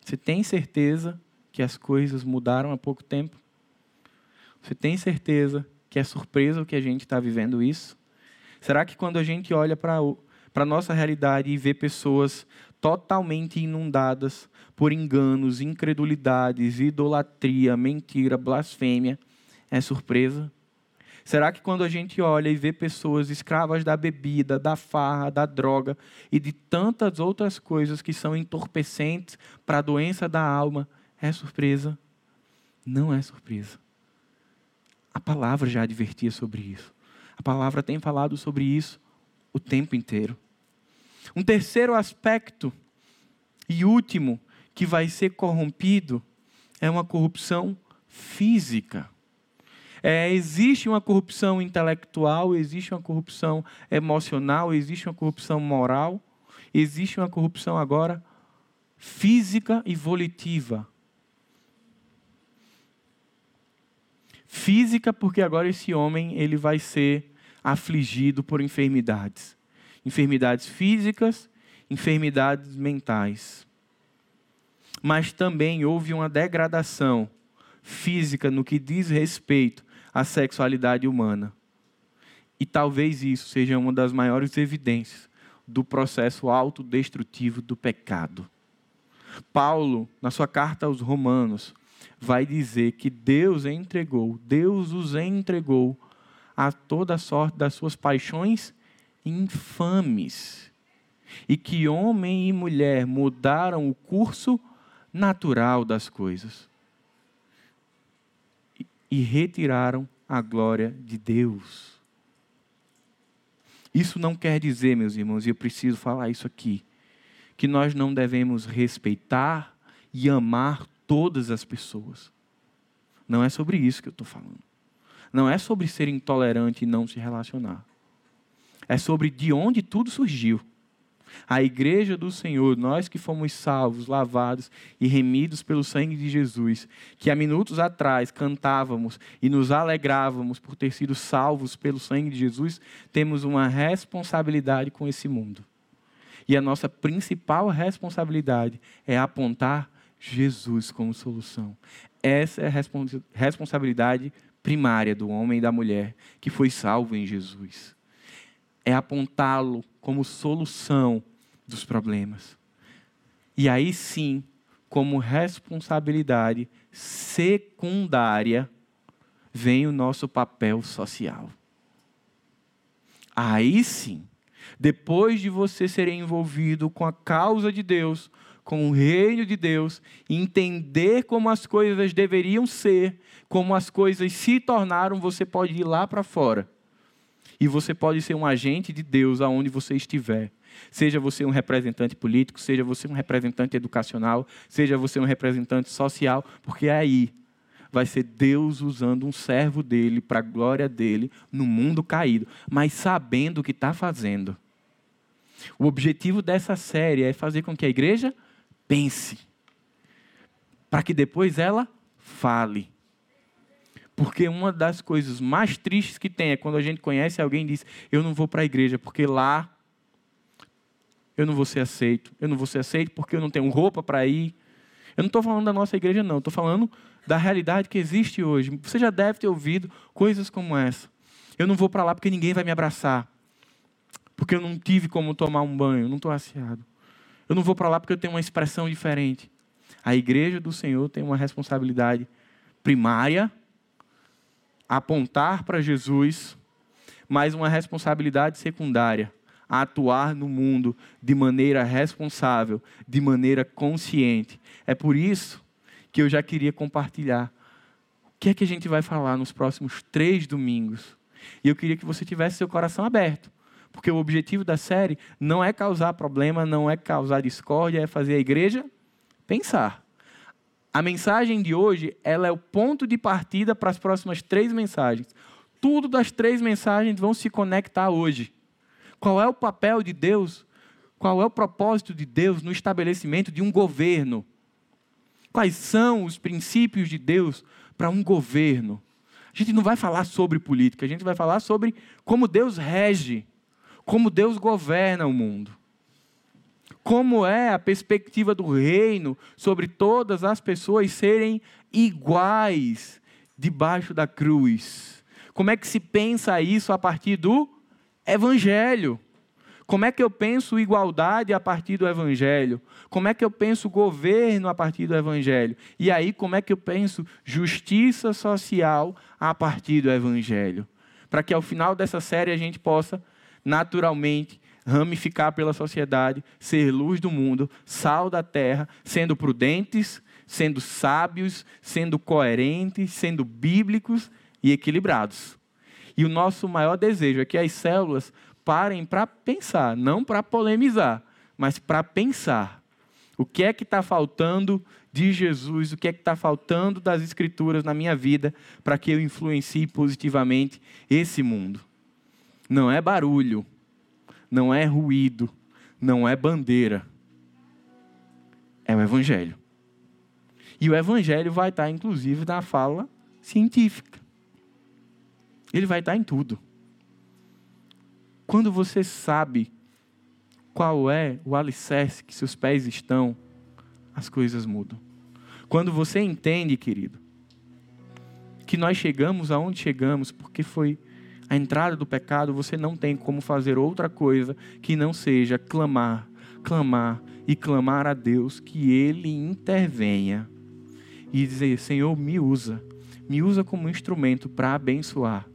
Speaker 1: Você tem certeza que as coisas mudaram há pouco tempo? Você tem certeza que é surpresa o que a gente está vivendo isso? Será que quando a gente olha para a nossa realidade e vê pessoas totalmente inundadas por enganos, incredulidades, idolatria, mentira, blasfêmia, é surpresa? Será que quando a gente olha e vê pessoas escravas da bebida, da farra, da droga e de tantas outras coisas que são entorpecentes para a doença da alma, é surpresa? Não é surpresa. A palavra já advertia sobre isso. A palavra tem falado sobre isso o tempo inteiro. Um terceiro aspecto e último que vai ser corrompido é uma corrupção física. É, existe uma corrupção intelectual, existe uma corrupção emocional, existe uma corrupção moral, existe uma corrupção agora física e volitiva. Física, porque agora esse homem ele vai ser afligido por enfermidades. Enfermidades físicas, enfermidades mentais. Mas também houve uma degradação física no que diz respeito a sexualidade humana. E talvez isso seja uma das maiores evidências do processo autodestrutivo do pecado. Paulo, na sua carta aos Romanos, vai dizer que Deus entregou, Deus os entregou a toda sorte das suas paixões infames. E que homem e mulher mudaram o curso natural das coisas e retiraram a glória de Deus. Isso não quer dizer, meus irmãos, e eu preciso falar isso aqui, que nós não devemos respeitar e amar todas as pessoas. Não é sobre isso que eu estou falando. Não é sobre ser intolerante e não se relacionar. É sobre de onde tudo surgiu a igreja do Senhor, nós que fomos salvos, lavados e remidos pelo sangue de Jesus, que há minutos atrás cantávamos e nos alegrávamos por ter sido salvos pelo sangue de Jesus, temos uma responsabilidade com esse mundo. E a nossa principal responsabilidade é apontar Jesus como solução. Essa é a respons responsabilidade primária do homem e da mulher que foi salvo em Jesus. É apontá-lo como solução dos problemas. E aí sim, como responsabilidade secundária, vem o nosso papel social. Aí sim, depois de você ser envolvido com a causa de Deus, com o reino de Deus, entender como as coisas deveriam ser, como as coisas se tornaram, você pode ir lá para fora e você pode ser um agente de Deus aonde você estiver. Seja você um representante político, seja você um representante educacional, seja você um representante social, porque aí vai ser Deus usando um servo dele para a glória dele no mundo caído, mas sabendo o que está fazendo. O objetivo dessa série é fazer com que a igreja pense, para que depois ela fale. Porque uma das coisas mais tristes que tem é quando a gente conhece alguém e diz: Eu não vou para a igreja, porque lá eu não vou ser aceito. Eu não vou ser aceito porque eu não tenho roupa para ir. Eu não estou falando da nossa igreja, não. Estou falando da realidade que existe hoje. Você já deve ter ouvido coisas como essa. Eu não vou para lá porque ninguém vai me abraçar. Porque eu não tive como tomar um banho, não estou aciado. Eu não vou para lá porque eu tenho uma expressão diferente. A igreja do Senhor tem uma responsabilidade primária apontar para Jesus, mas uma responsabilidade secundária atuar no mundo de maneira responsável, de maneira consciente. É por isso que eu já queria compartilhar o que é que a gente vai falar nos próximos três domingos. E eu queria que você tivesse seu coração aberto, porque o objetivo da série não é causar problema, não é causar discórdia, é fazer a igreja pensar. A mensagem de hoje, ela é o ponto de partida para as próximas três mensagens. Tudo das três mensagens vão se conectar hoje. Qual é o papel de Deus? Qual é o propósito de Deus no estabelecimento de um governo? Quais são os princípios de Deus para um governo? A gente não vai falar sobre política, a gente vai falar sobre como Deus rege, como Deus governa o mundo. Como é a perspectiva do reino sobre todas as pessoas serem iguais debaixo da cruz? Como é que se pensa isso a partir do evangelho. Como é que eu penso igualdade a partir do evangelho? Como é que eu penso governo a partir do evangelho? E aí, como é que eu penso justiça social a partir do evangelho? Para que ao final dessa série a gente possa naturalmente ramificar pela sociedade, ser luz do mundo, sal da terra, sendo prudentes, sendo sábios, sendo coerentes, sendo bíblicos e equilibrados. E o nosso maior desejo é que as células parem para pensar, não para polemizar, mas para pensar. O que é que está faltando de Jesus, o que é que está faltando das Escrituras na minha vida para que eu influencie positivamente esse mundo? Não é barulho, não é ruído, não é bandeira. É o Evangelho. E o Evangelho vai estar, inclusive, na fala científica. Ele vai estar em tudo. Quando você sabe qual é o alicerce que seus pés estão, as coisas mudam. Quando você entende, querido, que nós chegamos aonde chegamos porque foi a entrada do pecado, você não tem como fazer outra coisa que não seja clamar, clamar e clamar a Deus que Ele intervenha e dizer: Senhor, me usa, me usa como instrumento para abençoar.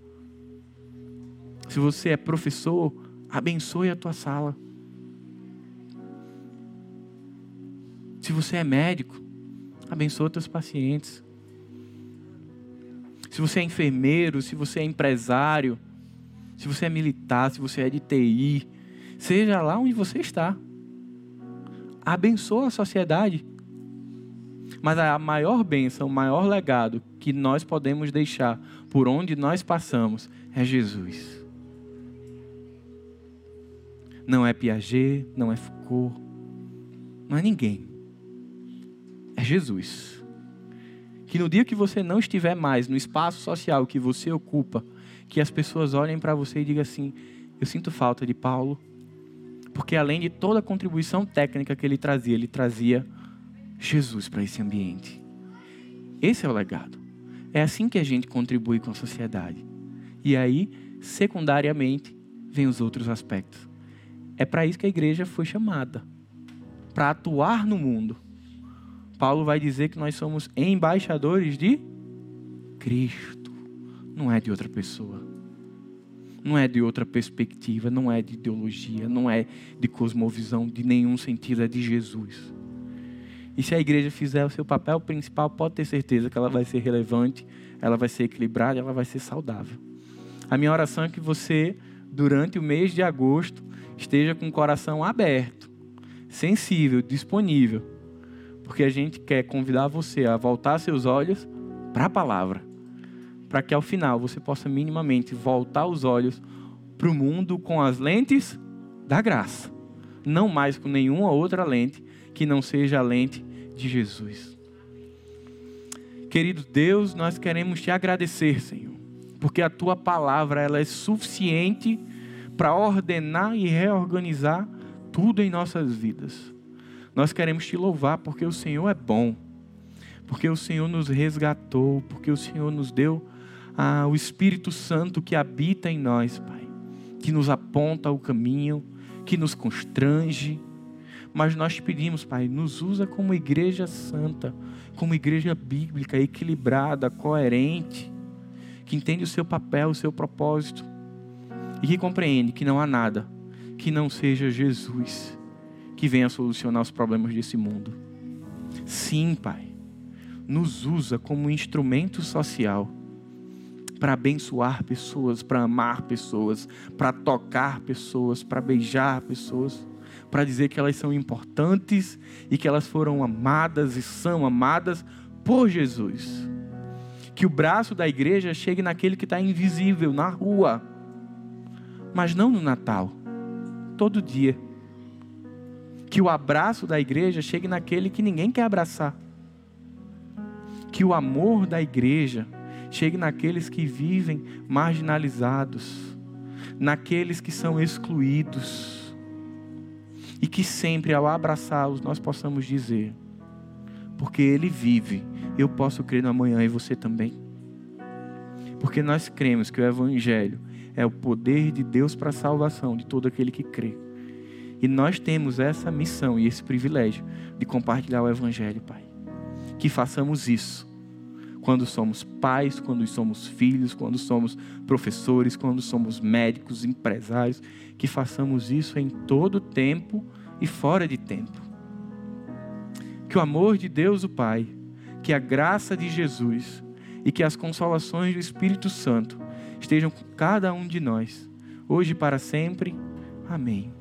Speaker 1: Se você é professor, abençoe a tua sala. Se você é médico, abençoe teus pacientes. Se você é enfermeiro, se você é empresário, se você é militar, se você é de TI, seja lá onde você está. Abençoa a sociedade. Mas a maior bênção, o maior legado que nós podemos deixar por onde nós passamos é Jesus não é Piaget, não é Foucault, não é ninguém. É Jesus. Que no dia que você não estiver mais no espaço social que você ocupa, que as pessoas olhem para você e digam assim: Eu sinto falta de Paulo, porque além de toda a contribuição técnica que ele trazia, ele trazia Jesus para esse ambiente. Esse é o legado. É assim que a gente contribui com a sociedade. E aí, secundariamente, vem os outros aspectos. É para isso que a igreja foi chamada para atuar no mundo. Paulo vai dizer que nós somos embaixadores de Cristo, não é de outra pessoa. Não é de outra perspectiva, não é de ideologia, não é de cosmovisão, de nenhum sentido, é de Jesus. E se a igreja fizer o seu papel principal, pode ter certeza que ela vai ser relevante, ela vai ser equilibrada, ela vai ser saudável. A minha oração é que você, durante o mês de agosto, esteja com o coração aberto, sensível, disponível, porque a gente quer convidar você a voltar seus olhos para a palavra, para que ao final você possa minimamente voltar os olhos para o mundo com as lentes da graça, não mais com nenhuma outra lente que não seja a lente de Jesus. Querido Deus, nós queremos te agradecer, Senhor, porque a tua palavra ela é suficiente para ordenar e reorganizar tudo em nossas vidas. Nós queremos te louvar porque o Senhor é bom, porque o Senhor nos resgatou, porque o Senhor nos deu ah, o Espírito Santo que habita em nós, Pai, que nos aponta o caminho, que nos constrange. Mas nós pedimos, Pai, nos usa como igreja santa, como igreja bíblica, equilibrada, coerente, que entende o seu papel, o seu propósito e que compreende que não há nada que não seja Jesus que venha solucionar os problemas desse mundo. Sim, Pai, nos usa como instrumento social para abençoar pessoas, para amar pessoas, para tocar pessoas, para beijar pessoas, para dizer que elas são importantes e que elas foram amadas e são amadas por Jesus. Que o braço da igreja chegue naquele que está invisível, na rua, mas não no Natal, todo dia. Que o abraço da igreja chegue naquele que ninguém quer abraçar. Que o amor da igreja chegue naqueles que vivem marginalizados, naqueles que são excluídos. E que sempre ao abraçá-los nós possamos dizer: porque Ele vive, eu posso crer no amanhã e você também. Porque nós cremos que o Evangelho é o poder de Deus para a salvação de todo aquele que crê. E nós temos essa missão e esse privilégio de compartilhar o Evangelho, Pai. Que façamos isso quando somos pais, quando somos filhos, quando somos professores, quando somos médicos, empresários, que façamos isso em todo tempo e fora de tempo. Que o amor de Deus, o Pai, que a graça de Jesus e que as consolações do Espírito Santo estejam com cada um de nós, hoje e para sempre. Amém.